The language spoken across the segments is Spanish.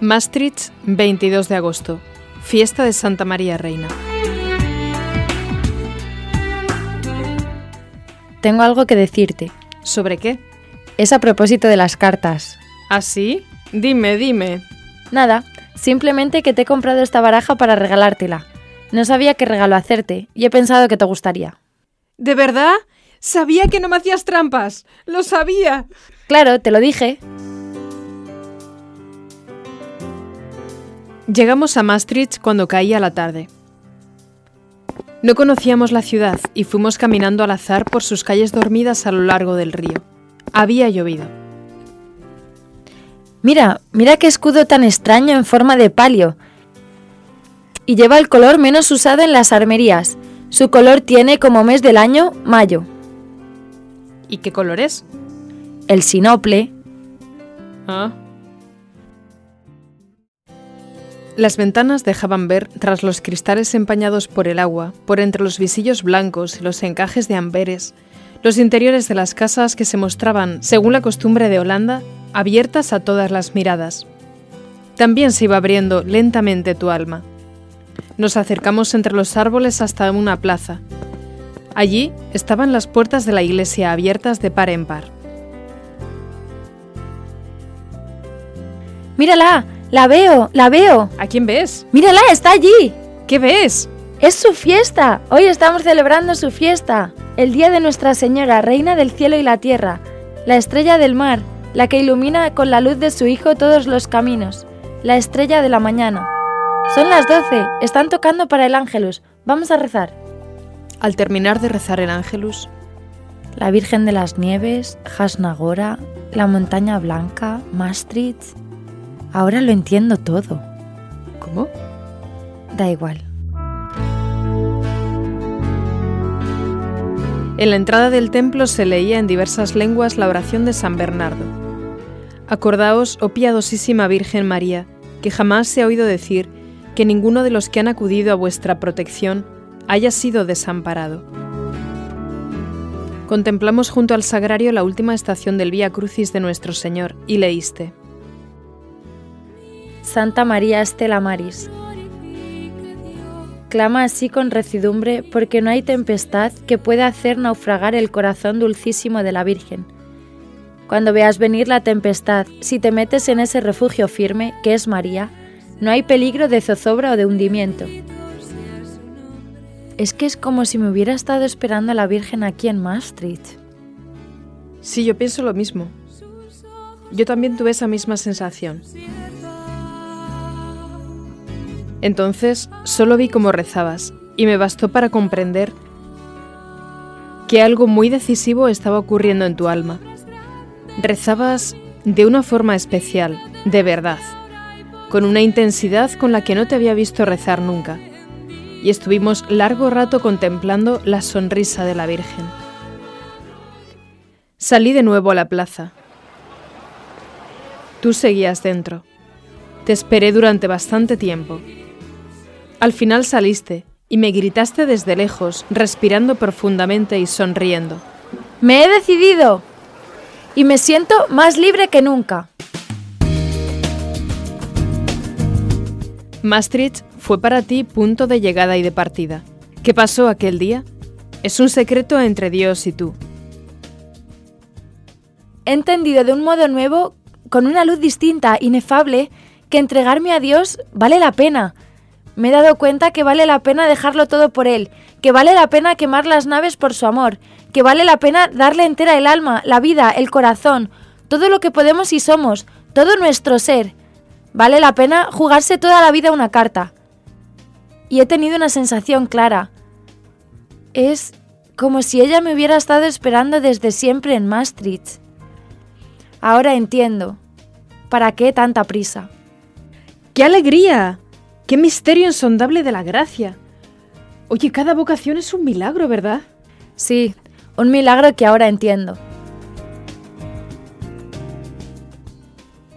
Maastricht, 22 de agosto. Fiesta de Santa María Reina. Tengo algo que decirte. ¿Sobre qué? Es a propósito de las cartas. ¿Ah, sí? Dime, dime. Nada, simplemente que te he comprado esta baraja para regalártela. No sabía qué regalo hacerte y he pensado que te gustaría. ¿De verdad? Sabía que no me hacías trampas. Lo sabía. Claro, te lo dije. Llegamos a Maastricht cuando caía la tarde. No conocíamos la ciudad y fuimos caminando al azar por sus calles dormidas a lo largo del río. Había llovido. Mira, mira qué escudo tan extraño en forma de palio. Y lleva el color menos usado en las armerías. Su color tiene como mes del año mayo. ¿Y qué color es? El sinople. Ah. Las ventanas dejaban ver, tras los cristales empañados por el agua, por entre los visillos blancos y los encajes de amberes, los interiores de las casas que se mostraban, según la costumbre de Holanda, abiertas a todas las miradas. También se iba abriendo lentamente tu alma. Nos acercamos entre los árboles hasta una plaza. Allí estaban las puertas de la iglesia abiertas de par en par. ¡Mírala! La veo, la veo. ¿A quién ves? Mírala, está allí. ¿Qué ves? Es su fiesta. Hoy estamos celebrando su fiesta. El día de Nuestra Señora, Reina del Cielo y la Tierra. La estrella del mar, la que ilumina con la luz de su Hijo todos los caminos. La estrella de la mañana. Son las doce. Están tocando para el ángelus. Vamos a rezar. Al terminar de rezar el ángelus, la Virgen de las Nieves, Hasnagora, la Montaña Blanca, Maastricht, Ahora lo entiendo todo. ¿Cómo? Da igual. En la entrada del templo se leía en diversas lenguas la oración de San Bernardo. Acordaos, oh piadosísima Virgen María, que jamás se ha oído decir que ninguno de los que han acudido a vuestra protección haya sido desamparado. Contemplamos junto al sagrario la última estación del Vía Crucis de nuestro Señor y leíste. Santa María Estela Maris. Clama así con recidumbre porque no hay tempestad que pueda hacer naufragar el corazón dulcísimo de la Virgen. Cuando veas venir la tempestad, si te metes en ese refugio firme, que es María, no hay peligro de zozobra o de hundimiento. Es que es como si me hubiera estado esperando a la Virgen aquí en Maastricht. Sí, yo pienso lo mismo. Yo también tuve esa misma sensación. Entonces solo vi cómo rezabas y me bastó para comprender que algo muy decisivo estaba ocurriendo en tu alma. Rezabas de una forma especial, de verdad, con una intensidad con la que no te había visto rezar nunca, y estuvimos largo rato contemplando la sonrisa de la Virgen. Salí de nuevo a la plaza. Tú seguías dentro. Te esperé durante bastante tiempo. Al final saliste y me gritaste desde lejos, respirando profundamente y sonriendo. Me he decidido y me siento más libre que nunca. Maastricht fue para ti punto de llegada y de partida. ¿Qué pasó aquel día? Es un secreto entre Dios y tú. He entendido de un modo nuevo, con una luz distinta, inefable, que entregarme a Dios vale la pena me he dado cuenta que vale la pena dejarlo todo por Él, que vale la pena quemar las naves por su amor, que vale la pena darle entera el alma, la vida, el corazón, todo lo que podemos y somos, todo nuestro ser. Vale la pena jugarse toda la vida una carta. y he tenido una sensación clara. Es como si ella me hubiera estado esperando desde siempre en Maastricht. Ahora entiendo. ¿Para qué tanta prisa? ¡Qué alegría! ¡Qué misterio insondable de la gracia! Oye, cada vocación es un milagro, ¿verdad? Sí, un milagro que ahora entiendo.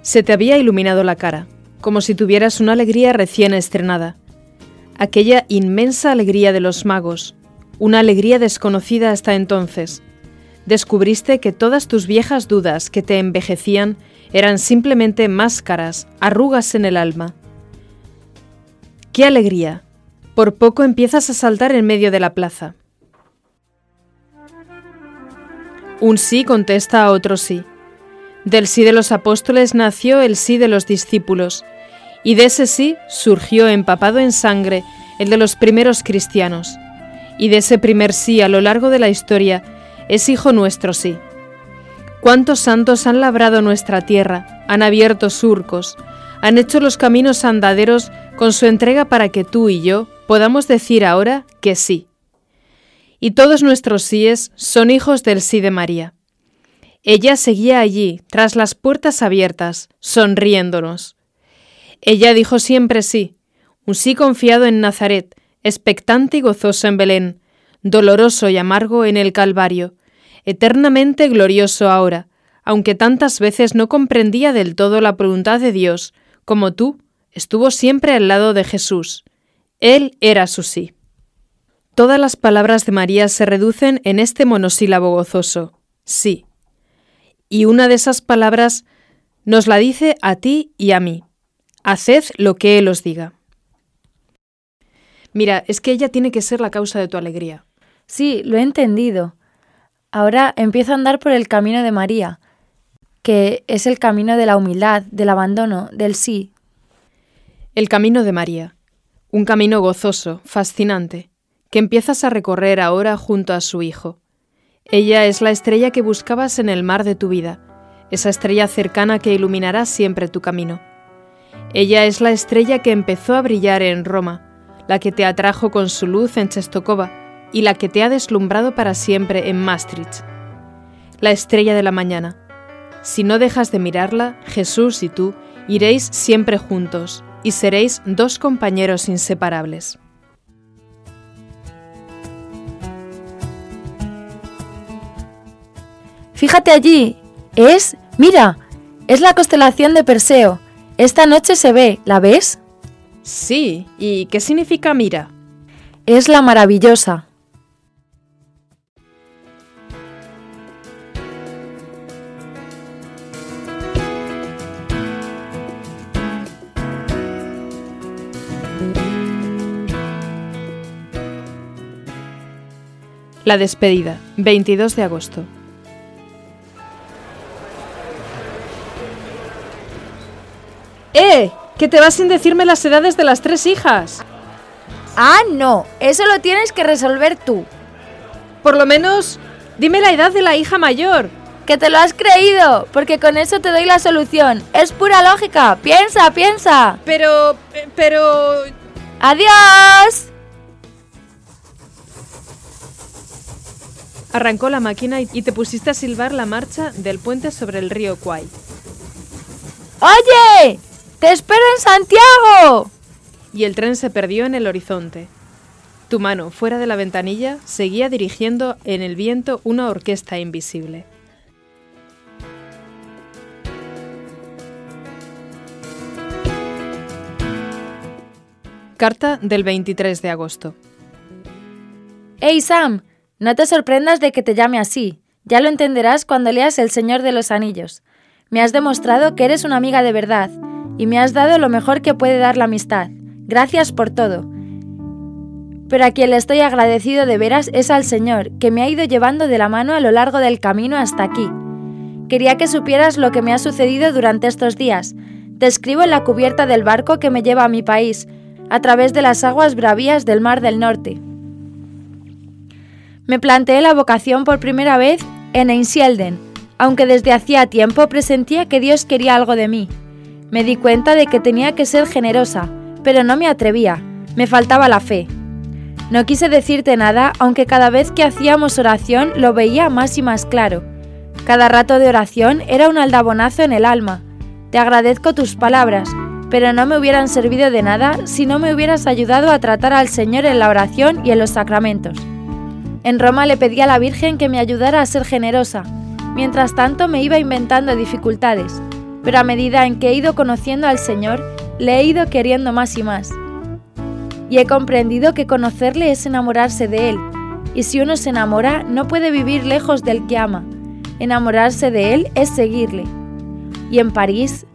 Se te había iluminado la cara, como si tuvieras una alegría recién estrenada. Aquella inmensa alegría de los magos, una alegría desconocida hasta entonces. Descubriste que todas tus viejas dudas que te envejecían eran simplemente máscaras, arrugas en el alma. ¡Qué alegría! Por poco empiezas a saltar en medio de la plaza. Un sí contesta a otro sí. Del sí de los apóstoles nació el sí de los discípulos, y de ese sí surgió empapado en sangre el de los primeros cristianos, y de ese primer sí a lo largo de la historia es hijo nuestro sí. ¿Cuántos santos han labrado nuestra tierra, han abierto surcos, han hecho los caminos andaderos con su entrega para que tú y yo podamos decir ahora que sí. Y todos nuestros síes son hijos del sí de María. Ella seguía allí, tras las puertas abiertas, sonriéndonos. Ella dijo siempre sí, un sí confiado en Nazaret, expectante y gozoso en Belén, doloroso y amargo en el Calvario, eternamente glorioso ahora, aunque tantas veces no comprendía del todo la voluntad de Dios, como tú, estuvo siempre al lado de Jesús, él era su sí. Todas las palabras de María se reducen en este monosílabo gozoso, sí. Y una de esas palabras nos la dice a ti y a mí. Haced lo que Él os diga. Mira, es que ella tiene que ser la causa de tu alegría. Sí, lo he entendido. Ahora empiezo a andar por el camino de María, que es el camino de la humildad, del abandono, del sí. El camino de María un camino gozoso, fascinante, que empiezas a recorrer ahora junto a su Hijo. Ella es la estrella que buscabas en el mar de tu vida, esa estrella cercana que iluminará siempre tu camino. Ella es la estrella que empezó a brillar en Roma, la que te atrajo con su luz en Chestokova y la que te ha deslumbrado para siempre en Maastricht. La estrella de la mañana. Si no dejas de mirarla, Jesús y tú iréis siempre juntos, y seréis dos compañeros inseparables. Fíjate allí, es, mira, es la constelación de Perseo. Esta noche se ve, ¿la ves? Sí, ¿y qué significa mira? Es la maravillosa. La despedida, 22 de agosto. ¡Eh! ¡Que te vas sin decirme las edades de las tres hijas! Ah, no, eso lo tienes que resolver tú. Por lo menos, dime la edad de la hija mayor. Que te lo has creído, porque con eso te doy la solución. Es pura lógica. Piensa, piensa. Pero... pero... ¡Adiós! Arrancó la máquina y te pusiste a silbar la marcha del puente sobre el río Kwai. ¡Oye! ¡Te espero en Santiago! Y el tren se perdió en el horizonte. Tu mano, fuera de la ventanilla, seguía dirigiendo en el viento una orquesta invisible. Carta del 23 de agosto. ¡Hey Sam! No te sorprendas de que te llame así. Ya lo entenderás cuando leas El Señor de los Anillos. Me has demostrado que eres una amiga de verdad y me has dado lo mejor que puede dar la amistad. Gracias por todo. Pero a quien le estoy agradecido de veras es al Señor, que me ha ido llevando de la mano a lo largo del camino hasta aquí. Quería que supieras lo que me ha sucedido durante estos días. Te escribo en la cubierta del barco que me lleva a mi país, a través de las aguas bravías del Mar del Norte. Me planteé la vocación por primera vez en Einsielden, aunque desde hacía tiempo presentía que Dios quería algo de mí. Me di cuenta de que tenía que ser generosa, pero no me atrevía. Me faltaba la fe. No quise decirte nada, aunque cada vez que hacíamos oración lo veía más y más claro. Cada rato de oración era un aldabonazo en el alma. Te agradezco tus palabras, pero no me hubieran servido de nada si no me hubieras ayudado a tratar al Señor en la oración y en los sacramentos. En Roma le pedí a la Virgen que me ayudara a ser generosa. Mientras tanto me iba inventando dificultades, pero a medida en que he ido conociendo al Señor, le he ido queriendo más y más. Y he comprendido que conocerle es enamorarse de Él, y si uno se enamora no puede vivir lejos del que ama. Enamorarse de Él es seguirle. Y en París,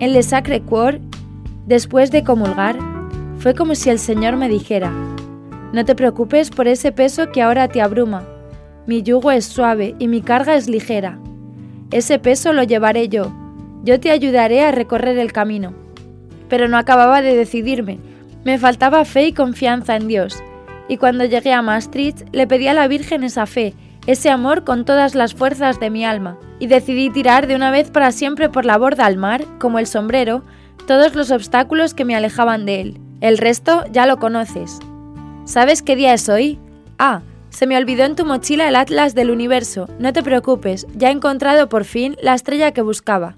en Le Sacre Coeur, después de comulgar, fue como si el Señor me dijera, no te preocupes por ese peso que ahora te abruma. Mi yugo es suave y mi carga es ligera. Ese peso lo llevaré yo. Yo te ayudaré a recorrer el camino. Pero no acababa de decidirme. Me faltaba fe y confianza en Dios. Y cuando llegué a Maastricht le pedí a la Virgen esa fe, ese amor con todas las fuerzas de mi alma. Y decidí tirar de una vez para siempre por la borda al mar, como el sombrero, todos los obstáculos que me alejaban de él. El resto ya lo conoces. ¿Sabes qué día es hoy? Ah, se me olvidó en tu mochila el atlas del universo. No te preocupes, ya he encontrado por fin la estrella que buscaba.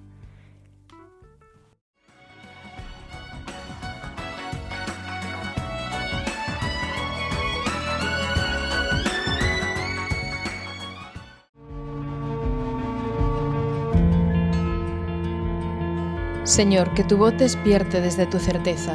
Señor, que tu voz despierte desde tu certeza